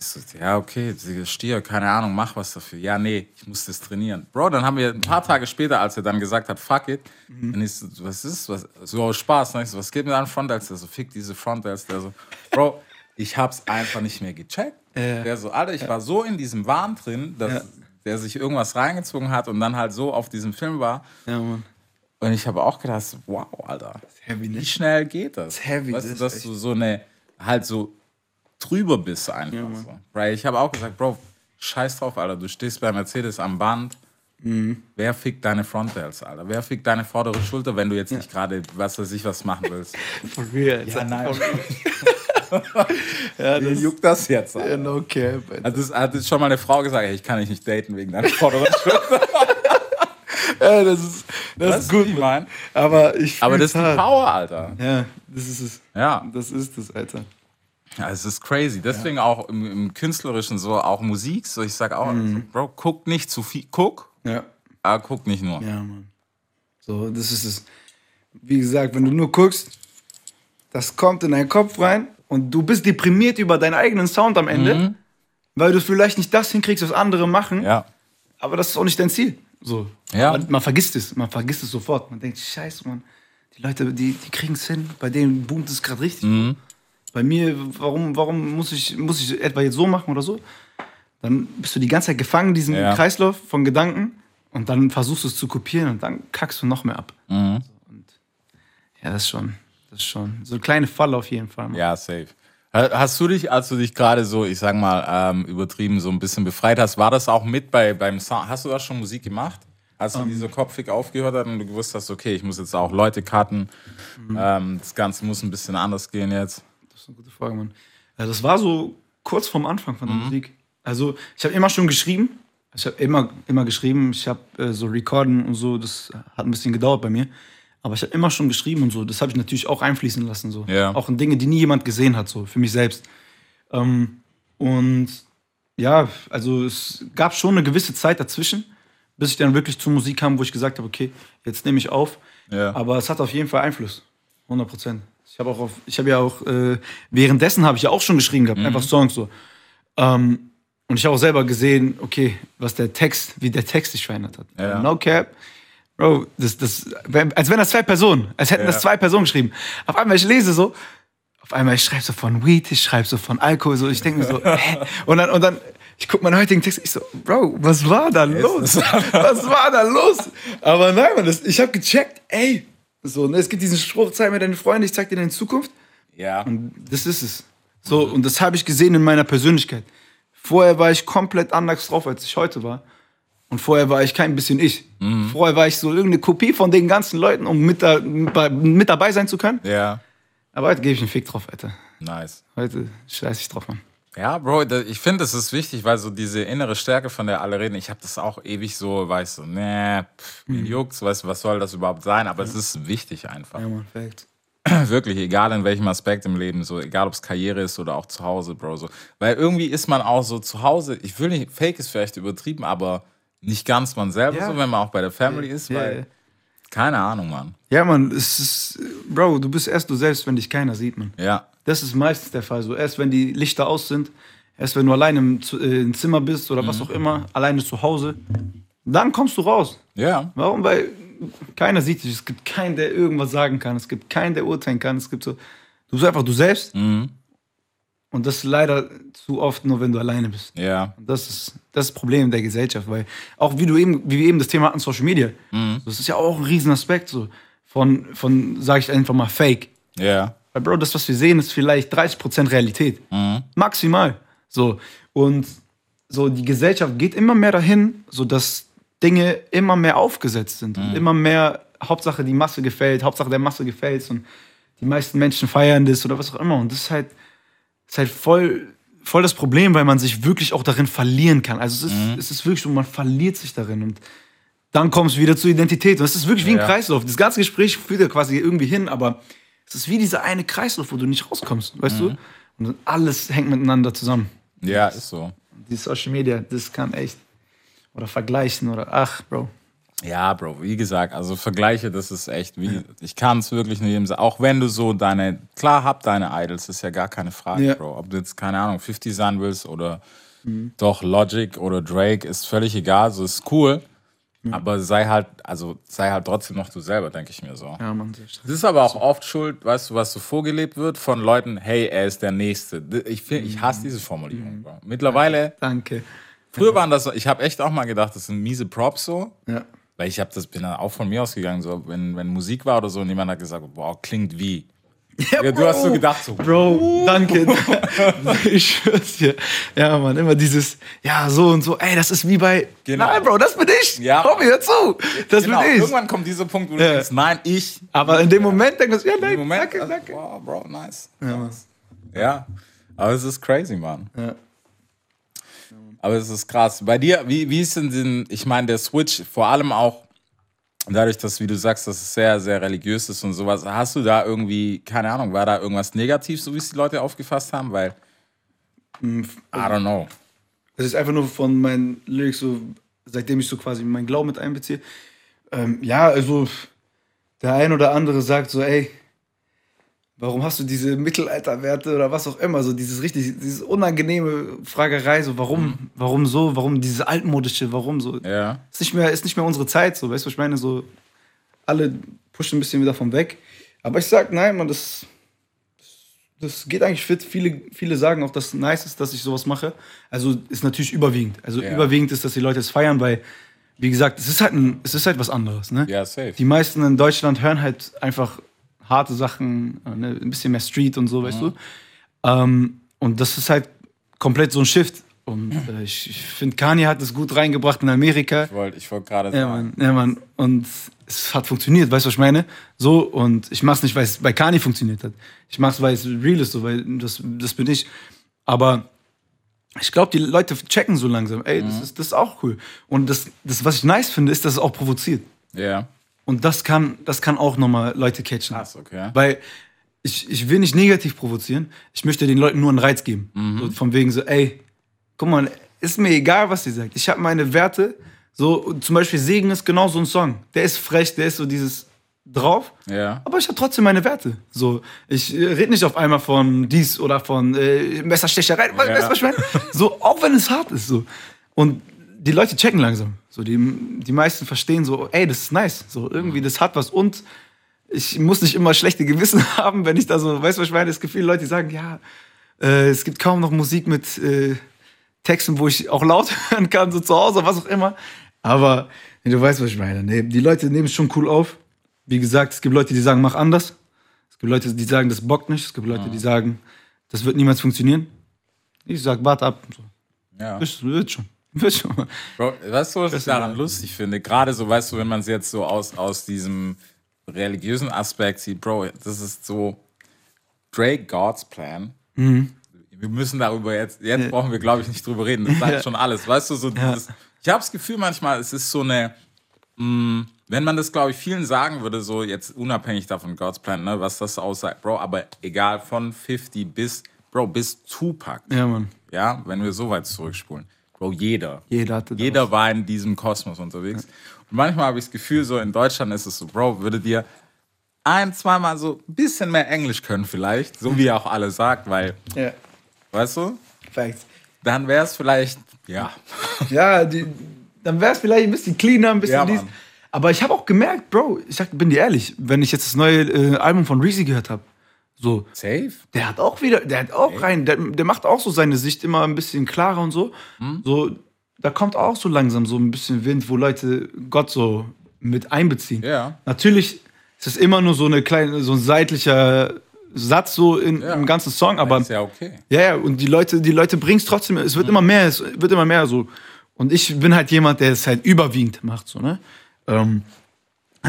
Ich so, ja, okay, Stier, keine Ahnung, mach was dafür. Ja, nee, ich muss das trainieren. Bro, dann haben wir ein paar Tage später, als er dann gesagt hat, fuck it, dann ich so, was ist, was, so aus Spaß, ne? ich so, was geht mit deinen Frontals? Der so, fick diese Frontals. Der so, Bro, ich hab's einfach nicht mehr gecheckt. Ja. Der so, Alter, ich war so in diesem Wahn drin, dass Ja. der sich irgendwas reingezogen hat und dann halt so auf diesem Film war. Ja, Mann. Und ich habe auch gedacht, wow, Alter, heavy, ne? wie schnell geht das? ist heavy, weißt das du, dass du so eine, halt so drüber bist einfach so. Weil ich habe auch gesagt, Bro, scheiß drauf, Alter, du stehst bei Mercedes am Band. Mhm. Wer fickt deine Frontals, Alter? Wer fickt deine vordere Schulter, wenn du jetzt nicht gerade, was weiß ich, was machen willst? (laughs) For real. Ja, nein. (laughs) (laughs) Ja, das juckt das jetzt, ja, Alter? no cap. Hat, das, hat das schon mal eine Frau gesagt, ey, ich kann dich nicht daten wegen deiner vorderen Schulter? Ja, das ist, das Weißt ist gut, ich Mann. Aber ich Aber das ist die hart. Power, Alter. Ja, das ist es. Ja. Das ist es, Alter. Ja, es ist crazy. Deswegen auch im, im Künstlerischen so, auch Musik. So, ich sag auch, Mhm. Bro, guck nicht zu viel. Guck, Ja. aber guck nicht nur. Ja, Mann. So, das ist es. Wie gesagt, wenn du nur guckst, das kommt in deinen Kopf rein und du bist deprimiert über deinen eigenen Sound am Ende, weil du vielleicht nicht das hinkriegst, was andere machen, Ja. aber das ist auch nicht dein Ziel. So. Ja. Man, man vergisst es, man vergisst es sofort. Man denkt, scheiße, Mann, die Leute, die, die kriegen es hin, bei denen boomt es gerade richtig. Mhm. Bei mir, warum, warum muss, ich, muss ich etwa jetzt so machen oder so? Dann bist du die ganze Zeit gefangen in diesem Ja. Kreislauf von Gedanken und dann versuchst du es zu kopieren und dann kackst du noch mehr ab. Mhm. Und ja, das ist schon, das schon so eine kleine Falle auf jeden Fall. Ja, safe. Ha- Hast du dich, als du dich gerade so, ich sag mal, ähm, übertrieben so ein bisschen befreit hast, war das auch mit bei, beim Sound? Hast du da schon Musik gemacht? Als Ähm. du diese kopfig aufgehört hast und du gewusst hast, okay, ich muss jetzt auch Leute cutten, Mhm. ähm, das Ganze muss ein bisschen anders gehen jetzt. Das ist eine gute Frage, Mann. Ja, das war so kurz vorm Anfang von der Mhm. Musik. Also, ich habe immer schon geschrieben. Ich habe immer, immer geschrieben. Ich habe äh, so Recorden und so. Das hat ein bisschen gedauert bei mir. Aber ich habe immer schon geschrieben und so. Das habe ich natürlich auch einfließen lassen. So. Ja. Auch in Dinge, die nie jemand gesehen hat, so für mich selbst. Ähm, und ja, also es gab schon eine gewisse Zeit dazwischen, bis ich dann wirklich zur Musik kam, wo ich gesagt habe, okay, jetzt nehme ich auf. Ja. Aber es hat auf jeden Fall Einfluss. 100 Prozent. Ich habe auch auf, ich habe ja auch, äh, währenddessen habe ich ja auch schon geschrieben gehabt, einfach Songs so. Ähm, und ich habe auch selber gesehen, okay, was der Text, wie der Text sich verändert hat. Ja. No cap. Bro, das, das, als wären das zwei Personen, als hätten Ja. das zwei Personen geschrieben. Auf einmal, ich lese so, auf einmal, ich schreibe so von Weed, ich schreibe so von Alkohol, so, ich denke mir so, (laughs) hä? Und dann, und dann, ich gucke meinen heutigen Text, ich so, Bro, was war da los? was war da los? Aber nein, man, das, ich habe gecheckt, ey, so, ne, es gibt diesen Spruch, zeig mir deine Freunde, ich zeig dir deine Zukunft. Ja. Und das ist es. So, und das habe ich gesehen in meiner Persönlichkeit. Vorher war ich komplett anders drauf, als ich heute war. Und vorher war ich kein bisschen ich. Mhm. Vorher war ich so irgendeine Kopie von den ganzen Leuten, um mit, da, mit dabei sein zu können. Ja. Aber heute gebe ich einen Fick drauf, Alter. Nice. Heute scheiß ich drauf, Mann. Ja, Bro, da- ich finde, das ist wichtig, weil so diese innere Stärke, von der alle reden, ich habe das auch ewig so, weißt du, nee, pff, Mhm. mir juckt's, weißt du, was soll das überhaupt sein? Aber es ist wichtig einfach. Ja, Mann, Fact. (clears throat) Wirklich, egal in welchem Aspekt im Leben, so, egal ob es Karriere ist oder auch zu Hause, Bro, so. Weil irgendwie ist man auch so zu Hause, ich will nicht, Fake ist vielleicht übertrieben, aber nicht ganz man selber, Ja. so, wenn man auch bei der Family ist, Ja, weil, ja. keine Ahnung, Mann. Ja, Mann, es ist, Bro, du bist erst du selbst, wenn dich keiner sieht, Mann. Ja, Das ist meistens der Fall. So erst wenn die Lichter aus sind, erst wenn du alleine im, äh, im Zimmer bist oder was auch immer, alleine zu Hause, dann kommst du raus. ja, Warum? Weil keiner sieht dich. Es gibt keinen, der irgendwas sagen kann. Es gibt keinen, der urteilen kann. Es gibt so, du bist einfach du selbst. Mhm. Und das leider zu oft nur, wenn du alleine bist. ja, Und das ist das, ist Problem der Gesellschaft, weil auch wie du eben, wie wir eben das Thema hatten, Social Media, Mhm. das ist ja auch ein Riesenaspekt so von, von sage ich einfach mal, Fake. ja, Weil, Bro, das, was wir sehen, ist vielleicht 30% Realität. Mhm. Maximal. So. Und so die Gesellschaft geht immer mehr dahin, so dass Dinge immer mehr aufgesetzt sind. Mhm. Und immer mehr, Hauptsache die Masse gefällt, Hauptsache der Masse gefällt und die meisten Menschen feiern das oder was auch immer. Und das ist halt, ist halt voll, voll das Problem, weil man sich wirklich auch darin verlieren kann. Also es ist, Mhm. es ist wirklich so, man verliert sich darin. Und dann kommst du wieder zur Identität. Und es ist wirklich wie ein Ja. Kreislauf. Das ganze Gespräch führt ja quasi irgendwie hin, aber es ist wie dieser eine Kreislauf, wo du nicht rauskommst, weißt Mhm. du? Und alles hängt miteinander zusammen. ja, ist so. Die Social Media, das kann echt. Oder vergleichen oder ach, Bro. Ja, Bro, wie gesagt, also Vergleiche, das ist echt, wie, ich kann es wirklich nur jedem sagen, auch wenn du so deine, klar hab deine Idols, ist ja gar keine Frage, Ja. Bro. Ob du jetzt, keine Ahnung, 50 sein willst oder doch Logic oder Drake, ist völlig egal, so ist cool, aber sei halt, also sei halt trotzdem noch du selber, denke ich mir so. Ja, sehr stark. Das ist aber auch oft schuld, weißt du, was so vorgelebt wird von Leuten, hey, er ist der Nächste. Ich, find, ich hasse diese Formulierung, Bro. Mittlerweile, Danke. früher waren das, ich habe echt auch mal gedacht, das sind miese Props so, Ja. weil ich habe das bin dann auch von mir ausgegangen, so wenn, wenn Musik war oder so und jemand hat gesagt, wow, klingt wie. Ja, du hast so gedacht, so, Bro, danke. (laughs) ich schwör's dir. Ja, Mann, immer dieses, ja, so und so, ey, das ist wie bei. Genau. Nein, Bro, das bin ich. Ja. Komm, hör zu. Das genau, bin ich. irgendwann kommt dieser Punkt, wo du Ja. denkst, nein, ich. Aber in dem Moment denkst du, ja, nein, Moment, danke, also, danke. wow, Bro, nice. Ja. Ja, aber es ist crazy, Mann. Ja. Aber es ist krass. Bei dir, wie, wie ist denn, den, ich meine, der Switch, vor allem auch dadurch, dass, wie du sagst, dass es sehr, sehr religiös ist und sowas, hast du da irgendwie, keine Ahnung, war da irgendwas negativ, so wie es die Leute aufgefasst haben? Weil, Mm, I don't know. Es ist einfach nur von meinen Lyrics so, seitdem ich so quasi meinen Glauben mit einbeziehe. Ähm, ja, also der ein oder andere sagt so, ey, warum hast du diese Mittelalterwerte oder was auch immer, so dieses richtig, dieses unangenehme Fragerei, so warum, warum so, warum dieses altmodische, warum so. Ja. Ist nicht mehr, ist nicht mehr unsere Zeit, so, weißt du, was ich meine? So, alle pushen ein bisschen wieder von weg. Aber ich sag, nein, man, das, das geht eigentlich fit. Viele, viele sagen auch, dass es nice ist, dass ich sowas mache. Also ist natürlich überwiegend. Also Ja. überwiegend ist, dass die Leute es feiern, weil, wie gesagt, es ist halt, ein, es ist halt was anderes. Ne? Ja, safe. Die meisten in Deutschland hören halt einfach harte Sachen, äh, ne? ein bisschen mehr Street und so, weißt du. Ähm, und das ist halt komplett so ein Shift. Und äh, ich, ich finde, Kanye hat es gut reingebracht in Amerika. Ich wollte ich wollt gerade Ja, sagen. Mann, ja, Mann. Und es hat funktioniert, weißt du, was ich meine? So, und ich mach's nicht, weil es bei Kanye funktioniert hat. Ich mach's, weil es real ist, so, weil das, das bin ich. Aber ich glaube, die Leute checken so langsam, ey, Mhm. das, ist, das ist auch cool. Und das, das, was ich nice finde, ist, dass es auch provoziert. Ja. Und das kann, das kann auch nochmal Leute catchen. Krass, okay. Weil ich, ich will nicht negativ provozieren, ich möchte den Leuten nur einen Reiz geben. So, von wegen so, ey, guck mal, ist mir egal, was ihr sagt. Ich habe meine Werte. So, zum Beispiel Segen ist genau so ein Song. Der ist frech, der ist so dieses drauf. Ja. Aber ich habe trotzdem meine Werte. So, ich äh, rede nicht auf einmal von dies oder von äh, Messerstecherei. Weißt du, was ich meine? So, auch wenn es hart ist. So. Und die Leute checken langsam. So, die, die meisten verstehen so, ey, das ist nice. So, irgendwie, das hat was. Und ich muss nicht immer schlechte Gewissen (laughs) haben, wenn ich da so, weißt du, was ich meine? Es gibt viele Leute, die sagen, ja, äh, es gibt kaum noch Musik mit äh, Texten, wo ich auch laut (laughs) hören kann, so zu Hause, was auch immer. Aber nee, du weißt, was ich meine. Nee, die Leute nehmen es schon cool auf. Wie gesagt, es gibt Leute, die sagen, mach anders. Es gibt Leute, die sagen, das bockt nicht. Es gibt Leute, die sagen, das wird niemals funktionieren. Ich sag, warte ab. So, Ja. das wird schon. Bro, weißt du, was ich daran lustig finde? Gerade so, weißt du, wenn man es jetzt so aus, aus diesem religiösen Aspekt sieht, Bro, das ist so Drake God's Plan. Wir müssen darüber jetzt, jetzt brauchen wir, glaube ich, nicht drüber reden. Das sagt Ja. schon alles. Weißt du, so dieses, ich habe das Gefühl manchmal, es ist so eine, mh, wenn man das, glaube ich, vielen sagen würde, so jetzt unabhängig davon, God's Plan, ne, was das aussagt, Bro, aber egal, von 50 bis, Bro, bis Tupac. Ja, Mann. Ja, wenn wir so weit zurückspulen. Bro, jeder. Jeder hatte da Jeder war in diesem Kosmos unterwegs. Und manchmal habe ich das Gefühl, so in Deutschland ist es so, Bro, würde dir ein, zweimal so ein bisschen mehr Englisch können vielleicht, so wie ihr auch alle sagt, weil, Ja. weißt du, Facts. dann wäre es vielleicht, ja, Ja, die, dann wäre es vielleicht ein bisschen cleaner, ein bisschen Ja, dies. Aber ich habe auch gemerkt, Bro, ich sag, bin dir ehrlich, wenn ich jetzt das neue äh, Album von Reezy gehört habe, so, safe. der hat auch wieder, der hat auch rein, der, der macht auch so seine Sicht immer ein bisschen klarer und so. Hm? So, da kommt auch so langsam so ein bisschen Wind, wo Leute Gott so mit einbeziehen. Ja. Natürlich ist es immer nur so eine kleine, so ein seitlicher Satz so in, Ja. im ganzen Song, aber ist ja okay. ja, ja, und die Leute, die Leute bringen es trotzdem, es Mhm. wird immer mehr, es wird immer mehr so. Und ich bin halt jemand, der es halt überwiegend macht, so, ne? Ähm,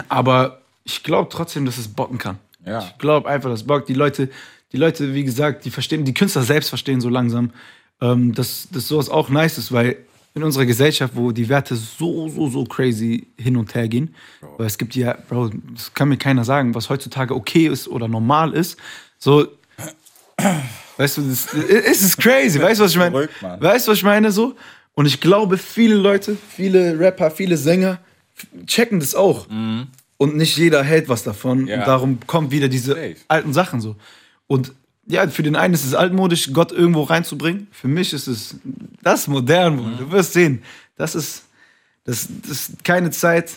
aber ich glaube trotzdem, dass es bocken kann. Ja. Ich glaube einfach, dass es bockt. Die Leute, die Leute, wie gesagt, die verstehen, die Künstler selbst verstehen so langsam, ähm, dass, dass sowas auch nice ist, weil in unserer Gesellschaft, wo die Werte so, so, so crazy hin und her gehen, weil es gibt ja, Bro, das kann mir keiner sagen, was heutzutage okay ist oder normal ist. So, Weißt du, das, es ist crazy, weißt du, was ich meine? Weißt du, was ich meine so? Und ich glaube, viele Leute, viele Rapper, viele Sänger checken das auch. Und nicht jeder hält was davon. Mhm. Ja. Und darum kommen wieder diese Safe. alten Sachen so. Und ja, für den einen ist es altmodisch, Gott irgendwo reinzubringen. Für mich ist es das modern. Mhm. Du wirst sehen. Das ist, das, das ist keine Zeit,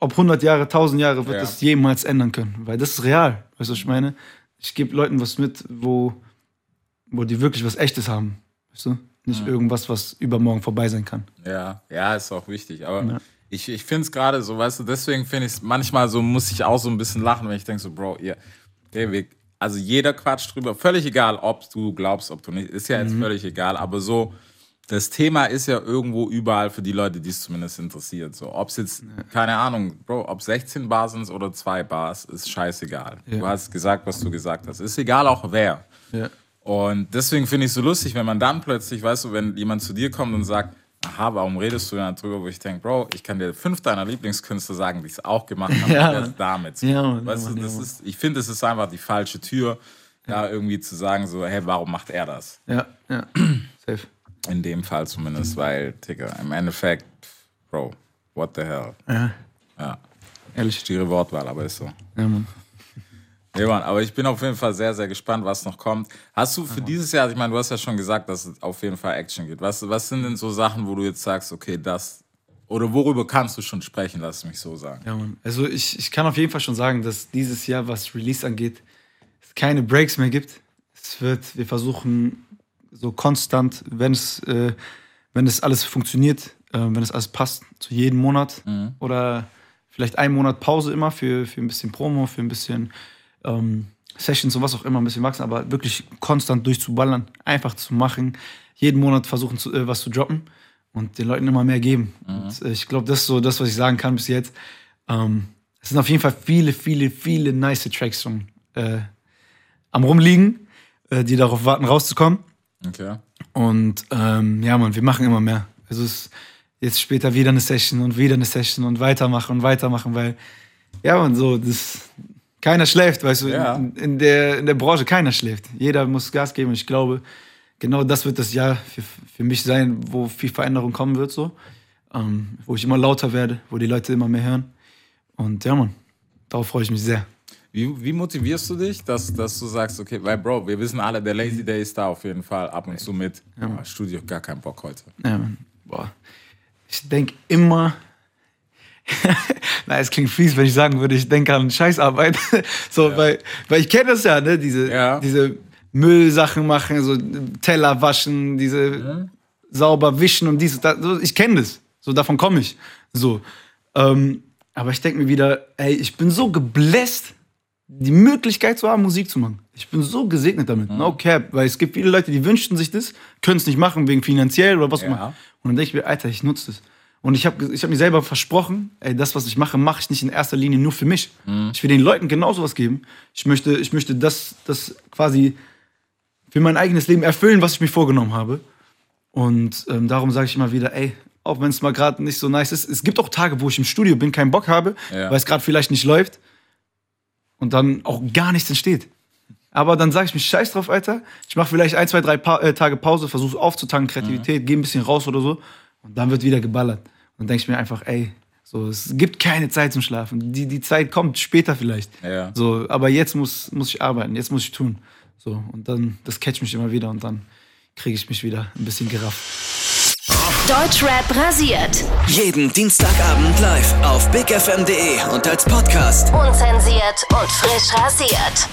ob 100 Jahre, 1000 Jahre, wird Ja. das jemals ändern können. Weil das ist real. Weißt du, was ich meine? Ich gebe Leuten was mit, wo, wo die wirklich was Echtes haben. Weißt du? Nicht irgendwas, was übermorgen vorbei sein kann. Ja, ja, ist auch wichtig. Aber ich, ich finde es gerade so, weißt du, deswegen finde ich es manchmal so, muss ich auch so ein bisschen lachen, wenn ich denke so, Bro, ihr, der Weg, also jeder quatscht drüber, völlig egal, ob du glaubst, ob du nicht, ist ja jetzt völlig egal, aber so, das Thema ist ja irgendwo überall für die Leute, die es zumindest interessiert. So, ob es jetzt, keine Ahnung, Bro, ob 16 Bar sind oder 2 Bars, ist scheißegal. Du hast gesagt, was du gesagt hast. Ist egal auch wer. Ja. Und deswegen finde ich es so lustig, wenn man dann plötzlich, weißt du, wenn jemand zu dir kommt und sagt, aha, warum redest du denn darüber, wo ich denke, Bro, ich kann dir fünf deiner Lieblingskünstler sagen, die es auch gemacht haben, (laughs) Ja, Mann. erst damit. Ja, Mann, weißt ja, du, Mann, das ja, ist, ich finde, es ist einfach die falsche Tür, da irgendwie zu sagen, so, hey, warum macht er das? Ja, ja. (clears throat) Safe. In dem Fall zumindest, weil, Digga, im Endeffekt, Bro, what the hell? Ja. Ja, Ehrlich. stiere Wortwahl, aber ist so. Ja, Mann. Nee, Mann, aber ich bin auf jeden Fall sehr, sehr gespannt, was noch kommt. Hast du für dieses Jahr, ich meine, du hast ja schon gesagt, dass es auf jeden Fall Action gibt. Was, was sind denn so Sachen, wo du jetzt sagst, okay, das, oder worüber kannst du schon sprechen, lass mich so sagen? Ja, Mann. Also ich, ich kann auf jeden Fall schon sagen, dass dieses Jahr, was Release angeht, es keine Breaks mehr gibt. Es wird, wir versuchen so konstant, wenn es, äh, wenn es alles funktioniert, äh, wenn es alles passt, zu jedem Monat oder vielleicht einen Monat Pause immer für, für ein bisschen Promo, für ein bisschen ähm, Sessions und was auch immer, ein bisschen wachsen, aber wirklich konstant durchzuballern, einfach zu machen, jeden Monat versuchen, zu, äh, was zu droppen und den Leuten immer mehr geben. Und, äh, ich glaube, das ist so das, was ich sagen kann bis jetzt. Ähm, es sind auf jeden Fall viele, viele, viele nice Tracks schon äh, am rumliegen, äh, die darauf warten, rauszukommen. Okay. Und ähm, ja, Mann, wir machen immer mehr. Also es ist jetzt später wieder eine Session und wieder eine Session und weitermachen und weitermachen, weil ja, man, so, das, keiner schläft, weißt du, Ja. in, in, der, in der Branche keiner schläft. Jeder muss Gas geben und ich glaube, genau das wird das Jahr für, für mich sein, wo viel Veränderung kommen wird, so. Ähm, wo ich immer lauter werde, wo die Leute immer mehr hören. Und ja, Mann, darauf freue ich mich sehr. Wie, wie motivierst du dich, dass, dass du sagst, okay, weil Bro, wir wissen alle, der Lazy Day ist da auf jeden Fall ab und zu mit. Ja, Studio, gar keinen Bock heute. Ja, Mann. Boah. Ich denke immer. (laughs) Na, es klingt fies, wenn ich sagen würde, ich denke an Scheißarbeit. (laughs) so, weil, weil ich kenne das ja, ne? Diese, Ja. diese Müllsachen machen, so Teller waschen, diese sauber wischen und dies das. Ich kenne das. So, davon komme ich. So. Ähm, aber ich denke mir wieder, ey, ich bin so gebläst die Möglichkeit zu haben, Musik zu machen. Ich bin so gesegnet damit. No cap. Weil es gibt viele Leute, die wünschten sich das, können es nicht machen, wegen finanziell oder was auch Ja. immer. Und dann denke ich mir, Alter, ich nutze das. Und ich habe ich hab mir selber versprochen, ey, das, was ich mache, mache ich nicht in erster Linie nur für mich. Ich will den Leuten genauso was geben. Ich möchte, ich möchte das, das quasi für mein eigenes Leben erfüllen, was ich mir vorgenommen habe. Und ähm, darum sage ich immer wieder, ey, auch wenn es mal gerade nicht so nice ist, es gibt auch Tage, wo ich im Studio bin, keinen Bock habe, Ja. weil es gerade vielleicht nicht läuft und dann auch gar nichts entsteht. Aber dann sage ich mich, scheiß drauf, Alter. Ich mache vielleicht ein, zwei, drei pa äh, Tage Pause, versuche aufzutanken, Kreativität, gehe ein bisschen raus oder so. Und dann wird wieder geballert. Und dann denke ich mir einfach, ey, so, es gibt keine Zeit zum Schlafen. Die, die Zeit kommt später vielleicht. Ja. So, aber jetzt muss, muss ich arbeiten, jetzt muss ich tun. So, und dann, das catcht mich immer wieder und dann kriege ich mich wieder ein bisschen gerafft. Deutschrap rasiert. Jeden Dienstagabend live auf bigfm.de und als Podcast. Unzensiert und frisch rasiert.